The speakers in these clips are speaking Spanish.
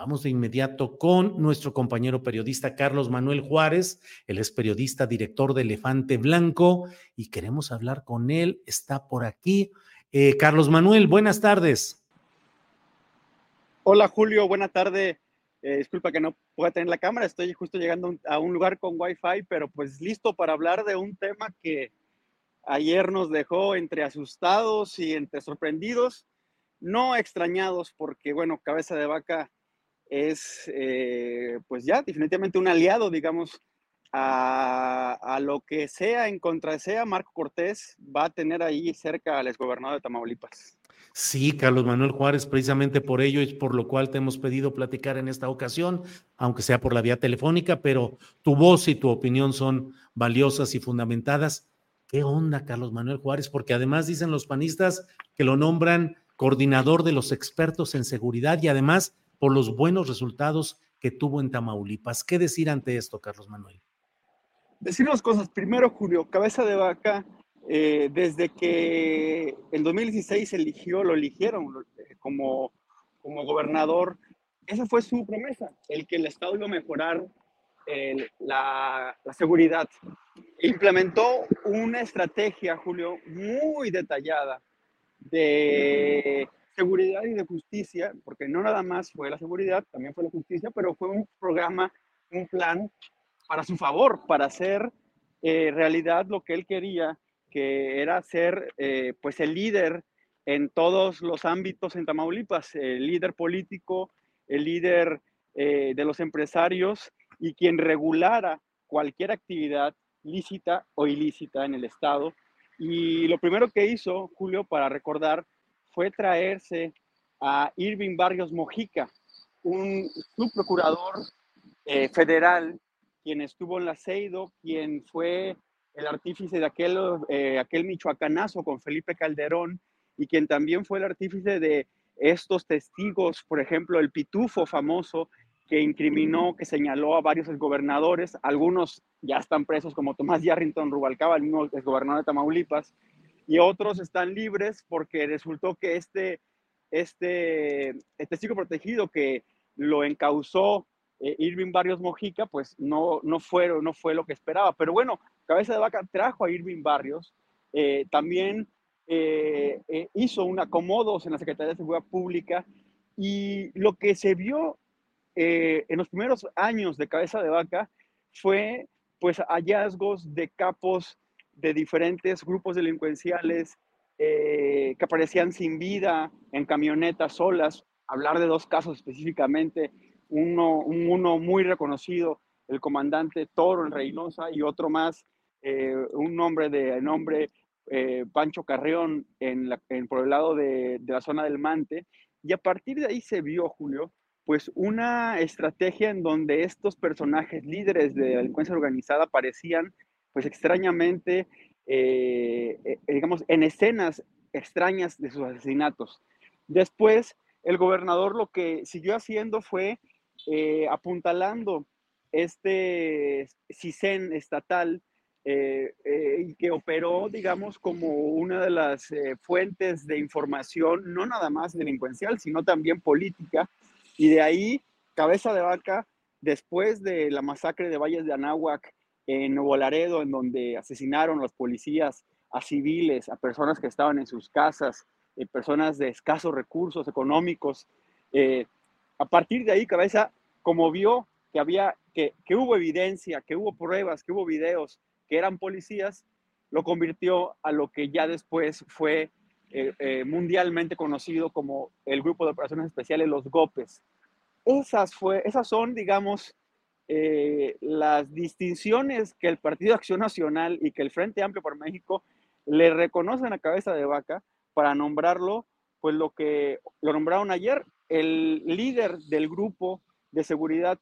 vamos de inmediato con nuestro compañero periodista Carlos Manuel Juárez. Él es periodista, director de Elefante Blanco y queremos hablar con él. Está por aquí. Eh, Carlos Manuel, buenas tardes. Hola Julio, buena tarde. Eh, disculpa que no pueda tener la cámara, estoy justo llegando a un- lugar con Wi-Fi, pero pues listo para hablar de un tema que ayer nos dejó entre asustados y entre sorprendidos, no extrañados, porque bueno, Cabeza de Vaca es eh, pues ya definitivamente un aliado, digamos, a, a lo que sea en contra sea, Marco Cortés va a tener ahí cerca al exgobernador de Tamaulipas. Sí, Carlos Manuel Juárez, precisamente por ello es por lo cual te hemos pedido platicar en esta ocasión, aunque sea por la vía telefónica, pero tu voz y tu opinión son valiosas y fundamentadas. ¿Qué onda, Carlos Manuel Juárez? Porque además dicen los panistas que lo nombran coordinador de los expertos en seguridad y además por los buenos resultados que tuvo en Tamaulipas. ¿Qué decir ante esto, Carlos Manuel? decir dos cosas. Primero, Julio, Cabeza de Vaca, eh, desde que en 2016 se eligió, lo eligieron eh, como, como gobernador, esa fue su promesa, el que el Estado iba a mejorar la, la seguridad. Implementó una estrategia, Julio, muy detallada de seguridad y de justicia, porque no nada más fue la seguridad, también fue la justicia, pero fue un programa, un plan para su favor, para hacer eh, realidad lo que él quería, que era ser eh, pues el líder en todos los ámbitos en Tamaulipas, el líder político, el líder eh, de los empresarios y quien regulara cualquier actividad lícita o ilícita en el Estado. Y lo primero que hizo Julio para recordar fue traerse a Irving Barrios Mojica, un subprocurador eh, federal quien estuvo en la CEIDO, quien fue el artífice de aquel, eh, aquel michoacanazo con Felipe Calderón y quien también fue el artífice de estos testigos, por ejemplo, el pitufo famoso que incriminó, que señaló a varios exgobernadores, algunos ya están presos como Tomás Yarrington Rubalcaba, el mismo exgobernador de Tamaulipas, y otros están libres porque resultó que este, este, el testigo protegido que lo encausó eh, Irving Barrios Mojica, pues no, no, fue, no fue lo que esperaba. Pero bueno, Cabeza de Vaca trajo a Irving Barrios. Eh, también eh, eh, hizo un acomodos en la Secretaría de Seguridad Pública y lo que se vio eh, en los primeros años de Cabeza de Vaca fue pues hallazgos de capos de diferentes grupos delincuenciales que aparecían sin vida en camionetas solas. Hablar de dos casos específicamente, uno, uno muy reconocido, el comandante Toro en Reynosa y otro más, un hombre de nombre eh, Pancho Carreón en, por el lado de, la zona del Mante. Y a partir de ahí se vio, Julio, pues una estrategia en donde estos personajes líderes de delincuencia organizada parecían, pues extrañamente, eh, eh, digamos, en escenas extrañas de sus asesinatos. Después, el gobernador lo que siguió haciendo fue apuntalando este CISEN estatal eh, eh, que operó, digamos, como una de las eh, fuentes de información, no nada más delincuencial, sino también política. Y de ahí, cabeza de vaca, después de la masacre de Valles de Anáhuac en Nuevo Laredo, en donde asesinaron los policías a civiles, a personas que estaban en sus casas, personas de escasos recursos económicos. a partir de ahí, cabeza, como vio que había, que, que hubo evidencia, que hubo pruebas, que hubo videos, que eran policías, lo convirtió a lo que ya después fue eh, eh, mundialmente conocido como el Grupo de Operaciones Especiales, los GOPES. Esas, fue, esas son, digamos, eh, las distinciones que el Partido Acción Nacional y que el Frente Amplio por México le reconocen a cabeza de vaca para nombrarlo, pues lo que lo nombraron ayer, el líder del grupo de seguridad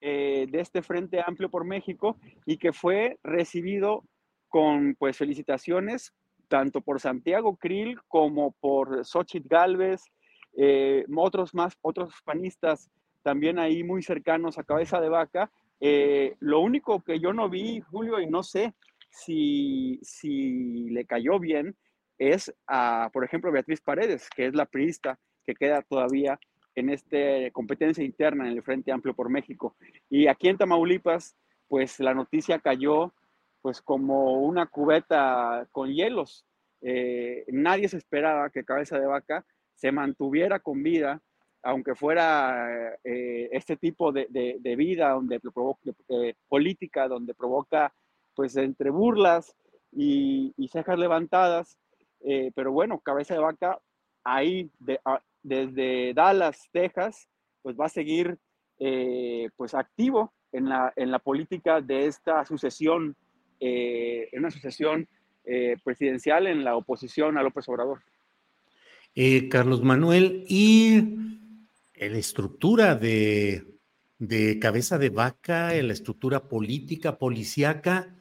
eh, de este Frente Amplio por México y que fue recibido con pues felicitaciones tanto por Santiago Krill como por Xochitl Galvez, eh, otros más, otros panistas también ahí muy cercanos a cabeza de vaca. Eh, lo único que yo no vi, Julio, y no sé si, si le cayó bien, es a, por ejemplo, Beatriz Paredes, que es la priista que queda todavía en esta competencia interna en el Frente Amplio por México. Y aquí en Tamaulipas, pues la noticia cayó pues como una cubeta con hielos. Eh, nadie se esperaba que Cabeza de Vaca se mantuviera con vida, aunque fuera eh, este tipo de, de, vida donde provoca, eh, política, donde provoca pues entre burlas y, y cejas levantadas. pero bueno, Cabeza de Vaca ahí de, desde Dallas, Texas, pues va a seguir eh, pues activo en la, en la política de esta sucesión, eh, en una sucesión eh, presidencial en la oposición a López Obrador. Carlos Manuel, y la estructura de, cabeza de vaca, la estructura política, policíaca,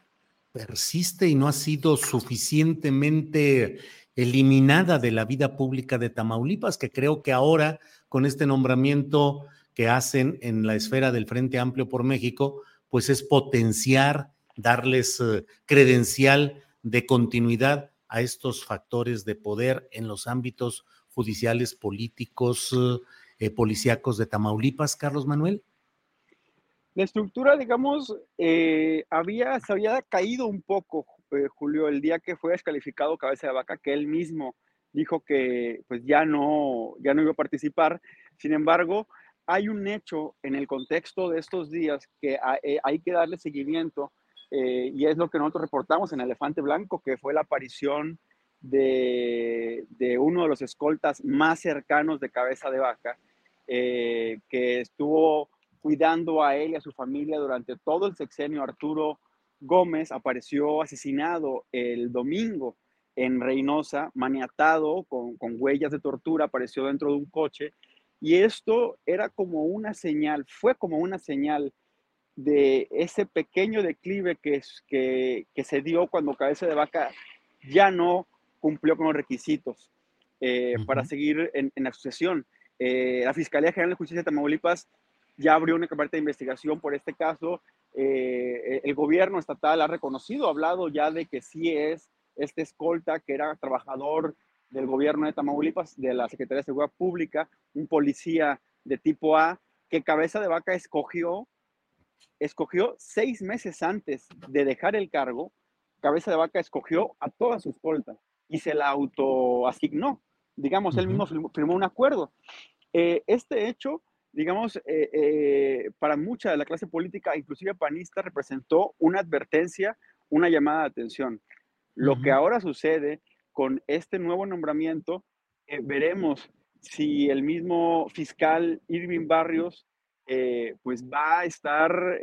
persiste y no ha sido suficientemente eliminada de la vida pública de Tamaulipas, que creo que ahora con este nombramiento que hacen en la esfera del Frente Amplio por México, pues es potenciar, darles eh, credencial de continuidad a estos factores de poder en los ámbitos judiciales, políticos, eh, policíacos de Tamaulipas, Carlos Manuel? La estructura, digamos, eh, había, se había caído un poco eh, Julio, el día que fue descalificado Cabeza de Vaca, que él mismo dijo que pues ya no, ya no iba a participar. Sin embargo, hay un hecho en el contexto de estos días que eh, hay que darle seguimiento y es lo que nosotros reportamos en Elefante Blanco, que fue la aparición de, de uno de los escoltas más cercanos de Cabeza de Vaca, que estuvo cuidando a él y a su familia durante todo el sexenio Arturo Gómez apareció asesinado el domingo en Reynosa, maniatado con, huellas de tortura, apareció dentro de un coche. Y esto era como una señal, fue como una señal de ese pequeño declive que, que, que se dio cuando Cabeza de Vaca ya no cumplió con los requisitos eh, para seguir en, la sucesión. Eh, la Fiscalía General de Justicia de Tamaulipas ya abrió una carpeta de investigación por este caso eh, el gobierno estatal ha reconocido, ha hablado ya de que sí es este escolta que era trabajador del gobierno de Tamaulipas, de la Secretaría de Seguridad Pública, un policía de tipo A, que Cabeza de Vaca escogió, escogió seis meses antes de dejar el cargo, Cabeza de Vaca escogió a toda su escolta. y se la autoasignó. Digamos, él mismo firmó, un acuerdo. Eh, este hecho, digamos, eh, eh, para mucha de la clase política, inclusive panista, representó una advertencia, una llamada de atención. Lo que ahora sucede con este nuevo nombramiento, veremos si el mismo fiscal Irving Barrios pues va a estar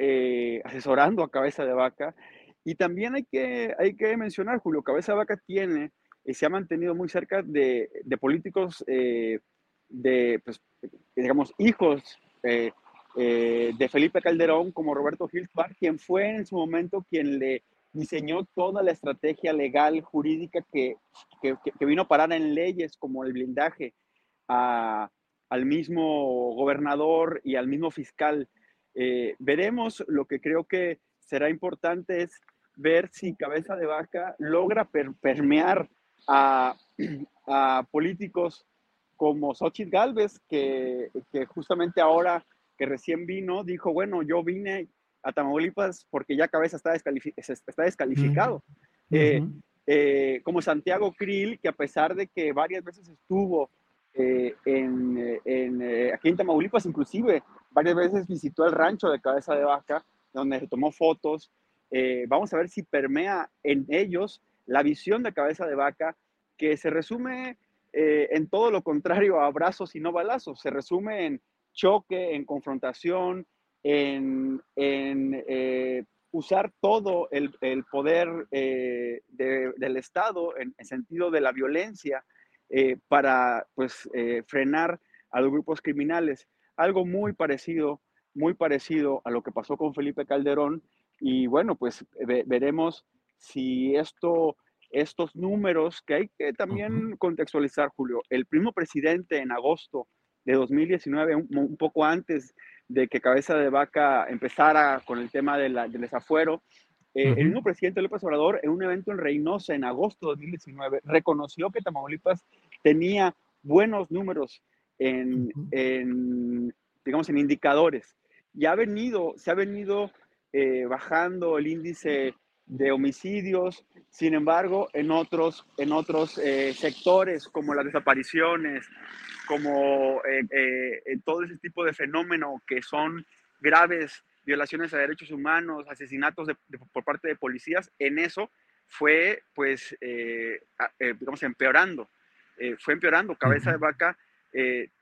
asesorando a Cabeza de Vaca. Y también hay que, hay que mencionar, Julio, Cabeza de Vaca tiene y se ha mantenido muy cerca de, de políticos, eh, de, pues, digamos, hijos eh, eh, de Felipe Calderón, como Roberto Hilsbar, quien fue en su momento quien le diseñó toda la estrategia legal, jurídica que, que, que vino a parar en leyes como el blindaje a, al mismo gobernador y al mismo fiscal. veremos, lo que creo que será importante es ver si Cabeza de Vaca logra permear a, políticos como Xochitl Galvez, que, justamente ahora que recién vino, dijo, bueno, yo vine a Tamaulipas porque ya Cabeza está, está descalificado. Eh, eh, como Santiago Krill, que a pesar de que varias veces estuvo eh, en, aquí en Tamaulipas, inclusive varias veces visitó el rancho de Cabeza de Vaca, donde se tomó fotos. vamos a ver si permea en ellos la visión de cabeza de vaca, que se resume eh, en todo lo contrario a abrazos y no balazos, se resume en choque, en confrontación, en, eh, usar todo el, poder eh, del Estado en, en, sentido de la violencia para pues, frenar a los grupos criminales. Algo muy parecido, muy parecido a lo que pasó con Felipe Calderón. Y bueno, pues veremos si esto, estos números que hay que también contextualizar, Julio, el primo presidente en agosto de 2019, un, poco antes de que Cabeza de Vaca empezara con el tema de la, del desafuero, eh, el mismo presidente López Obrador, en un evento en Reynosa en agosto de 2019, reconoció que Tamaulipas tenía buenos números en, en digamos, en indicadores. Y ha venido, se ha venido eh, bajando el índice de homicidios. Sin embargo, en otros, en otros eh, sectores como las desapariciones, como eh, eh, todo ese tipo de fenómeno que son graves violaciones a derechos humanos, asesinatos por parte de policías, en eso fue, pues, digamos, empeorando. fue empeorando. Cabeza de Vaca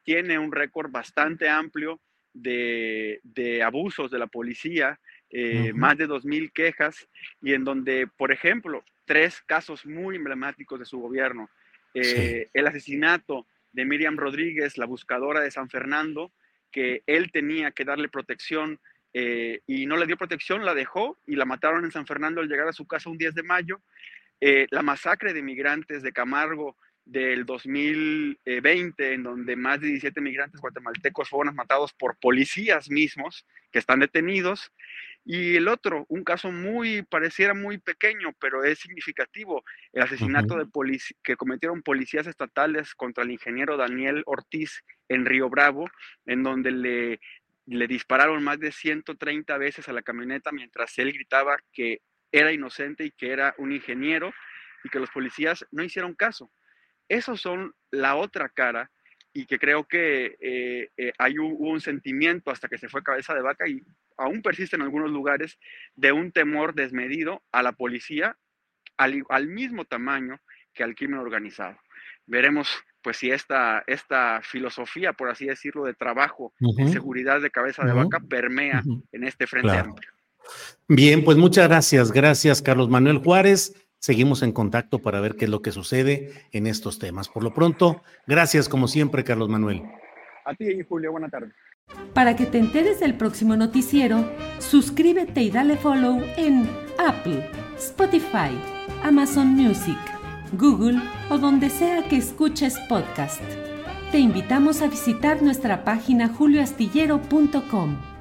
tiene un récord bastante amplio de, de abusos de la policía, eh, más de 2.000 quejas y en donde, por ejemplo, tres casos muy emblemáticos de su gobierno. Eh, el asesinato de Miriam Rodríguez, la buscadora de San Fernando, que él tenía que darle protección eh, y no le dio protección, la dejó y la mataron en San Fernando al llegar a su casa un 10 de mayo. la masacre de migrantes de Camargo del 2020, en donde más de 17 migrantes guatemaltecos fueron matados por policías mismos que están detenidos. Y el otro, un caso muy, pareciera muy pequeño, pero es significativo, el asesinato de que cometieron policías estatales contra el ingeniero Daniel Ortiz en Río Bravo, en donde le, le dispararon más de 130 veces a la camioneta mientras él gritaba que era inocente y que era un ingeniero y que los policías no hicieron caso. Esos son la otra cara y que creo que eh, eh, hay un, un, sentimiento hasta que se fue cabeza de vaca y aún persiste en algunos lugares de un temor desmedido a la policía al, mismo tamaño que al crimen organizado. Veremos pues si esta, esta filosofía, por así decirlo, de trabajo en seguridad de cabeza de vaca permea en este frente amplio. Bien, pues muchas gracias. Gracias, Carlos Manuel Juárez. Seguimos en contacto para ver qué es lo que sucede en estos temas. Por lo pronto, gracias como siempre, Carlos Manuel. A ti, Julio, buena tarde. Para que te enteres del próximo noticiero, suscríbete y dale follow en Apple, Spotify, Amazon Music, Google o donde sea que escuches podcast. Te invitamos a visitar nuestra página julioastillero.com.